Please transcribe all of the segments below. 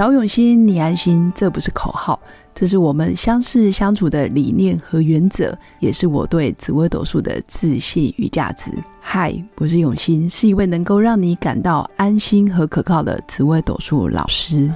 找永新，你安心，这不是口号，这是我们相识相处的理念和原则，也是我对紫微斗数的自信与价值。嗨，我是永新，是一位能够让你感到安心和可靠的紫微斗数老师。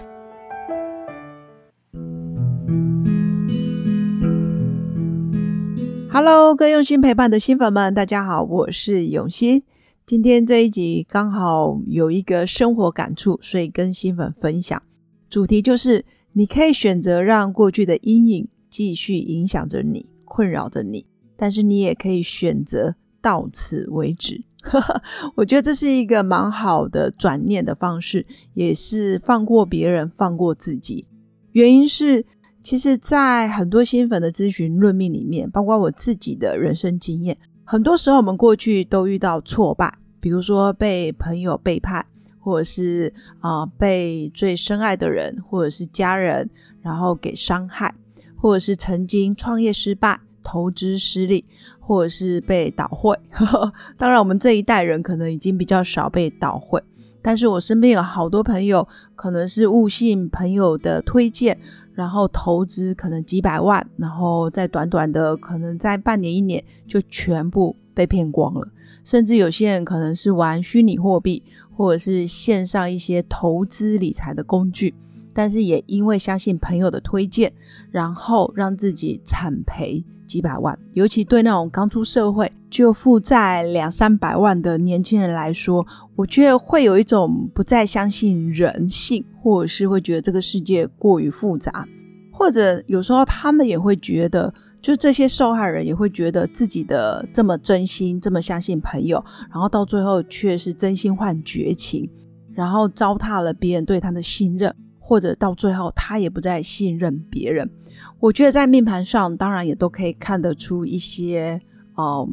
Hello，各用心陪伴的新粉们，大家好，我是永新。今天这一集刚好有一个生活感触，所以跟新粉分享。主题就是，你可以选择让过去的阴影继续影响着你，困扰着你，但是你也可以选择到此为止。我觉得这是一个蛮好的转念的方式，也是放过别人，放过自己。原因是，其实，在很多新粉的咨询论命里面，包括我自己的人生经验，很多时候我们过去都遇到挫败，比如说被朋友背叛。或者是啊，被最深爱的人，或者是家人，然后给伤害，或者是曾经创业失败、投资失利，或者是被倒会。当然，我们这一代人可能已经比较少被倒会，但是我身边有好多朋友，可能是误信朋友的推荐，然后投资可能几百万，然后在短短的可能在半年、一年就全部被骗光了，甚至有些人可能是玩虚拟货币。或者是线上一些投资理财的工具，但是也因为相信朋友的推荐，然后让自己惨赔几百万。尤其对那种刚出社会就负债两三百万的年轻人来说，我觉得会有一种不再相信人性，或者是会觉得这个世界过于复杂，或者有时候他们也会觉得。就这些受害人也会觉得自己的这么真心，这么相信朋友，然后到最后却是真心换绝情，然后糟蹋了别人对他的信任，或者到最后他也不再信任别人。我觉得在命盘上，当然也都可以看得出一些嗯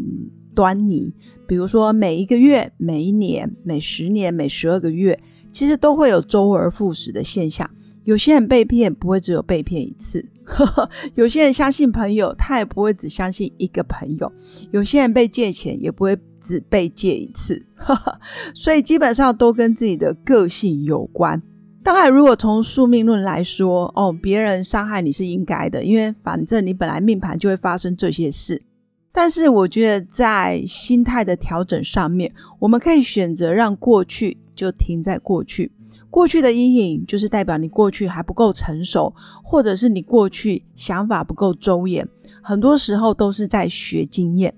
端倪，比如说每一个月、每一年、每十年、每十二个月，其实都会有周而复始的现象。有些人被骗不会只有被骗一次，有些人相信朋友，他也不会只相信一个朋友；有些人被借钱也不会只被借一次，所以基本上都跟自己的个性有关。当然，如果从宿命论来说，哦，别人伤害你是应该的，因为反正你本来命盘就会发生这些事。但是，我觉得在心态的调整上面，我们可以选择让过去就停在过去。过去的阴影就是代表你过去还不够成熟，或者是你过去想法不够周延。很多时候都是在学经验。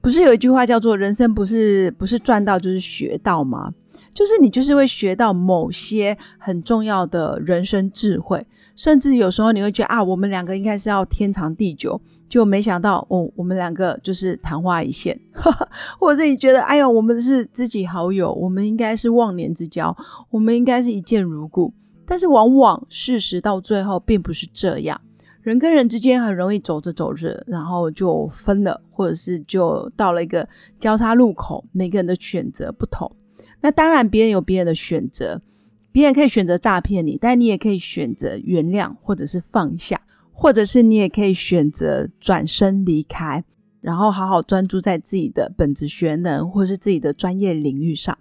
不是有一句话叫做“人生不是不是赚到就是学到”吗？就是你就是会学到某些很重要的人生智慧。甚至有时候你会觉得啊，我们两个应该是要天长地久，就没想到哦，我们两个就是昙花一现，或者是你觉得哎呦，我们是知己好友，我们应该是忘年之交，我们应该是一见如故。但是往往事实到最后并不是这样，人跟人之间很容易走着走着，然后就分了，或者是就到了一个交叉路口，每个人的选择不同。那当然，别人有别人的选择。别人可以选择诈骗你，但你也可以选择原谅，或者是放下，或者是你也可以选择转身离开，然后好好专注在自己的本职学能，或是自己的专业领域上。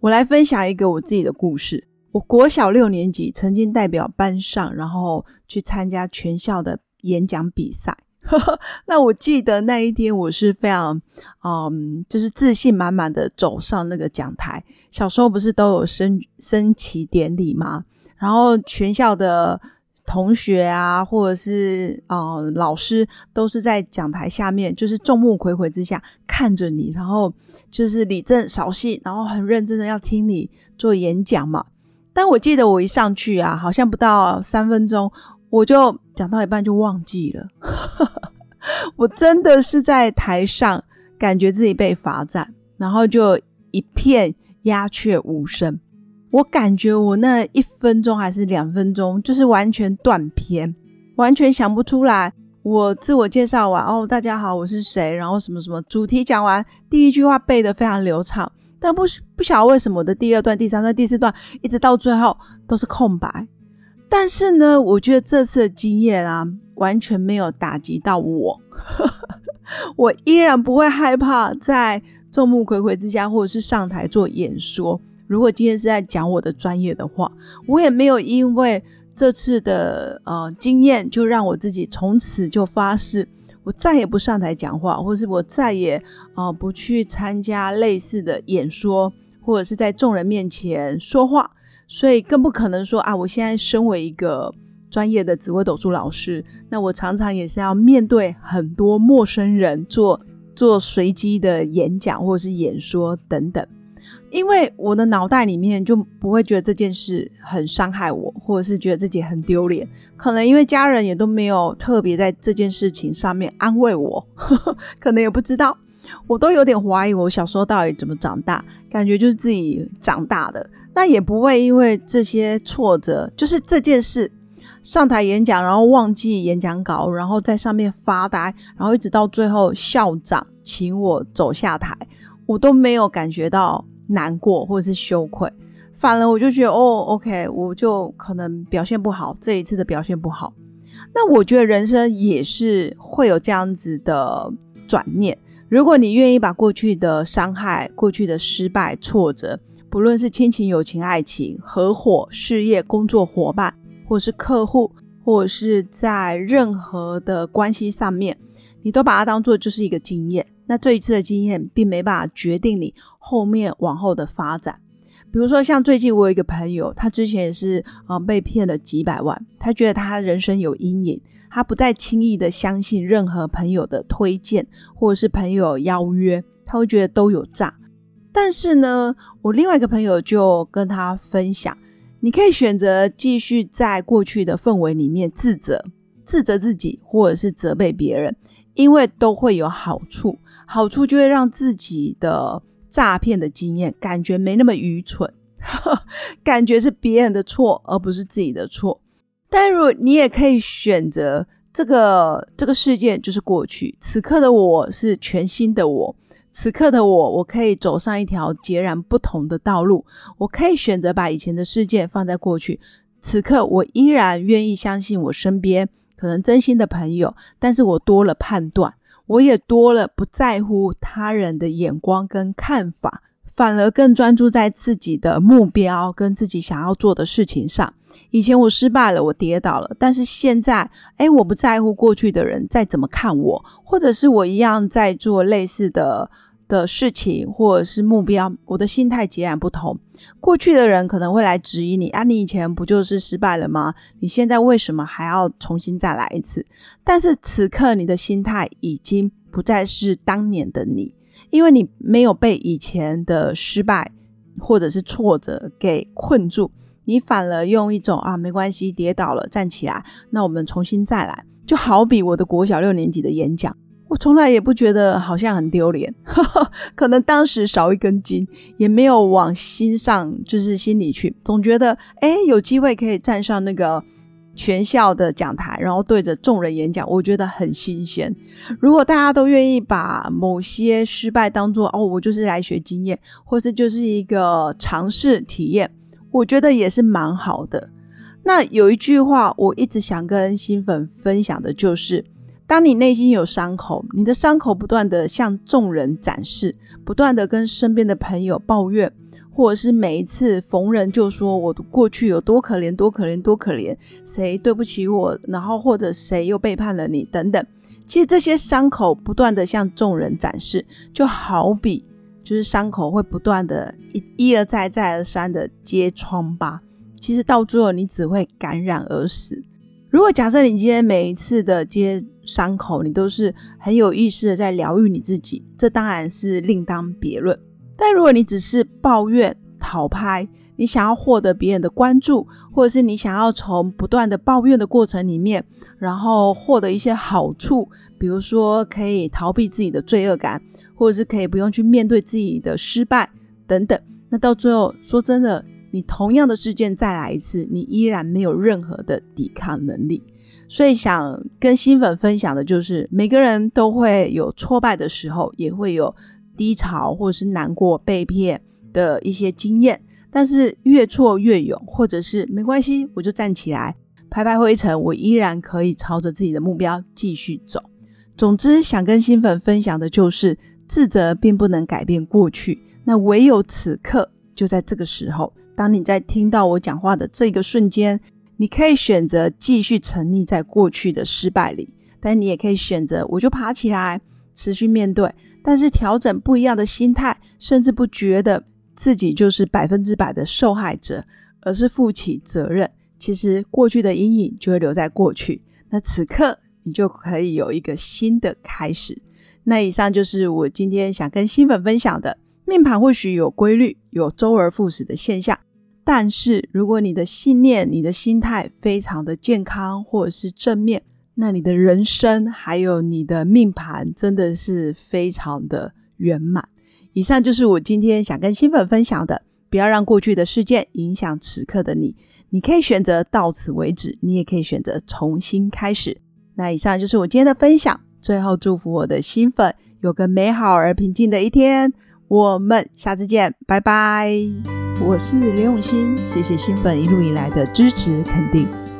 我来分享一个我自己的故事。我国小六年级曾经代表班上，然后去参加全校的演讲比赛。那我记得那一天，我是非常，嗯，就是自信满满的走上那个讲台。小时候不是都有升升旗典礼吗？然后全校的同学啊，或者是啊老师，都是在讲台下面，就是众目睽睽之下看着你，然后就是理正扫戏，然后很认真的要听你做演讲嘛。但我记得我一上去啊，好像不到三分钟。我就讲到一半就忘记了，我真的是在台上感觉自己被罚站，然后就一片鸦雀无声。我感觉我那一分钟还是两分钟，就是完全断片，完全想不出来。我自我介绍完，哦，大家好，我是谁，然后什么什么主题讲完，第一句话背得非常流畅，但不不晓得为什么我的第二段、第三段、第四段，一直到最后都是空白。但是呢，我觉得这次的经验啊，完全没有打击到我，我依然不会害怕在众目睽睽之下，或者是上台做演说。如果今天是在讲我的专业的话，我也没有因为这次的呃经验，就让我自己从此就发誓，我再也不上台讲话，或是我再也呃不去参加类似的演说，或者是在众人面前说话。所以更不可能说啊，我现在身为一个专业的紫微斗数老师，那我常常也是要面对很多陌生人做做随机的演讲或者是演说等等。因为我的脑袋里面就不会觉得这件事很伤害我，或者是觉得自己很丢脸。可能因为家人也都没有特别在这件事情上面安慰我，可能也不知道。我都有点怀疑我小时候到底怎么长大，感觉就是自己长大的。那也不会因为这些挫折，就是这件事上台演讲，然后忘记演讲稿，然后在上面发呆，然后一直到最后校长请我走下台，我都没有感觉到难过或者是羞愧，反而我就觉得哦，OK，我就可能表现不好，这一次的表现不好。那我觉得人生也是会有这样子的转念，如果你愿意把过去的伤害、过去的失败、挫折。不论是亲情、友情、爱情、合伙、事业、工作伙伴，或是客户，或者是在任何的关系上面，你都把它当做就是一个经验。那这一次的经验，并没办法决定你后面往后的发展。比如说，像最近我有一个朋友，他之前也是啊被骗了几百万，他觉得他人生有阴影，他不再轻易的相信任何朋友的推荐，或者是朋友邀约，他会觉得都有诈。但是呢，我另外一个朋友就跟他分享，你可以选择继续在过去的氛围里面自责，自责自己，或者是责备别人，因为都会有好处，好处就会让自己的诈骗的经验感觉没那么愚蠢，感觉是别人的错而不是自己的错。但如果你也可以选择这个这个事件就是过去，此刻的我是全新的我。此刻的我，我可以走上一条截然不同的道路。我可以选择把以前的事件放在过去。此刻，我依然愿意相信我身边可能真心的朋友，但是我多了判断，我也多了不在乎他人的眼光跟看法。反而更专注在自己的目标跟自己想要做的事情上。以前我失败了，我跌倒了，但是现在，哎，我不在乎过去的人再怎么看我，或者是我一样在做类似的的事情，或者是目标，我的心态截然不同。过去的人可能会来质疑你啊，你以前不就是失败了吗？你现在为什么还要重新再来一次？但是此刻你的心态已经不再是当年的你。因为你没有被以前的失败或者是挫折给困住，你反而用一种啊没关系，跌倒了站起来，那我们重新再来。就好比我的国小六年级的演讲，我从来也不觉得好像很丢脸，可能当时少一根筋，也没有往心上，就是心里去，总觉得哎有机会可以站上那个。全校的讲台，然后对着众人演讲，我觉得很新鲜。如果大家都愿意把某些失败当做哦，我就是来学经验，或是就是一个尝试体验，我觉得也是蛮好的。那有一句话，我一直想跟新粉分享的就是：当你内心有伤口，你的伤口不断的向众人展示，不断的跟身边的朋友抱怨。或者是每一次逢人就说我的过去有多可怜，多可怜，多可怜，谁对不起我，然后或者谁又背叛了你等等。其实这些伤口不断的向众人展示，就好比就是伤口会不断的一一而再再而三的揭疮疤，其实到最后你只会感染而死。如果假设你今天每一次的接伤口，你都是很有意识的在疗愈你自己，这当然是另当别论。但如果你只是抱怨、讨拍，你想要获得别人的关注，或者是你想要从不断的抱怨的过程里面，然后获得一些好处，比如说可以逃避自己的罪恶感，或者是可以不用去面对自己的失败等等，那到最后说真的，你同样的事件再来一次，你依然没有任何的抵抗能力。所以想跟新粉分享的就是，每个人都会有挫败的时候，也会有。低潮或者是难过、被骗的一些经验，但是越挫越勇，或者是没关系，我就站起来，拍拍灰尘，我依然可以朝着自己的目标继续走。总之，想跟新粉分享的就是，自责并不能改变过去，那唯有此刻就在这个时候，当你在听到我讲话的这个瞬间，你可以选择继续沉溺在过去的失败里，但你也可以选择我就爬起来，持续面对，但是调整不一样的心态，甚至不觉得自己就是百分之百的受害者，而是负起责任。其实过去的阴影就会留在过去，那此刻你就可以有一个新的开始。那以上就是我今天想跟新粉分享的。命盘或许有规律，有周而复始的现象，但是如果你的信念、你的心态非常的健康或者是正面，那你的人生还有你的命盘真的是非常的圆满。以上就是我今天想跟新粉分享的。不要让过去的事件影响此刻的你。你可以选择到此为止，你也可以选择重新开始。那以上就是我今天的分享。最后祝福我的新粉有个美好而平静的一天。我们下次见，拜拜。我是刘永新，谢谢新粉一路以来的支持肯定。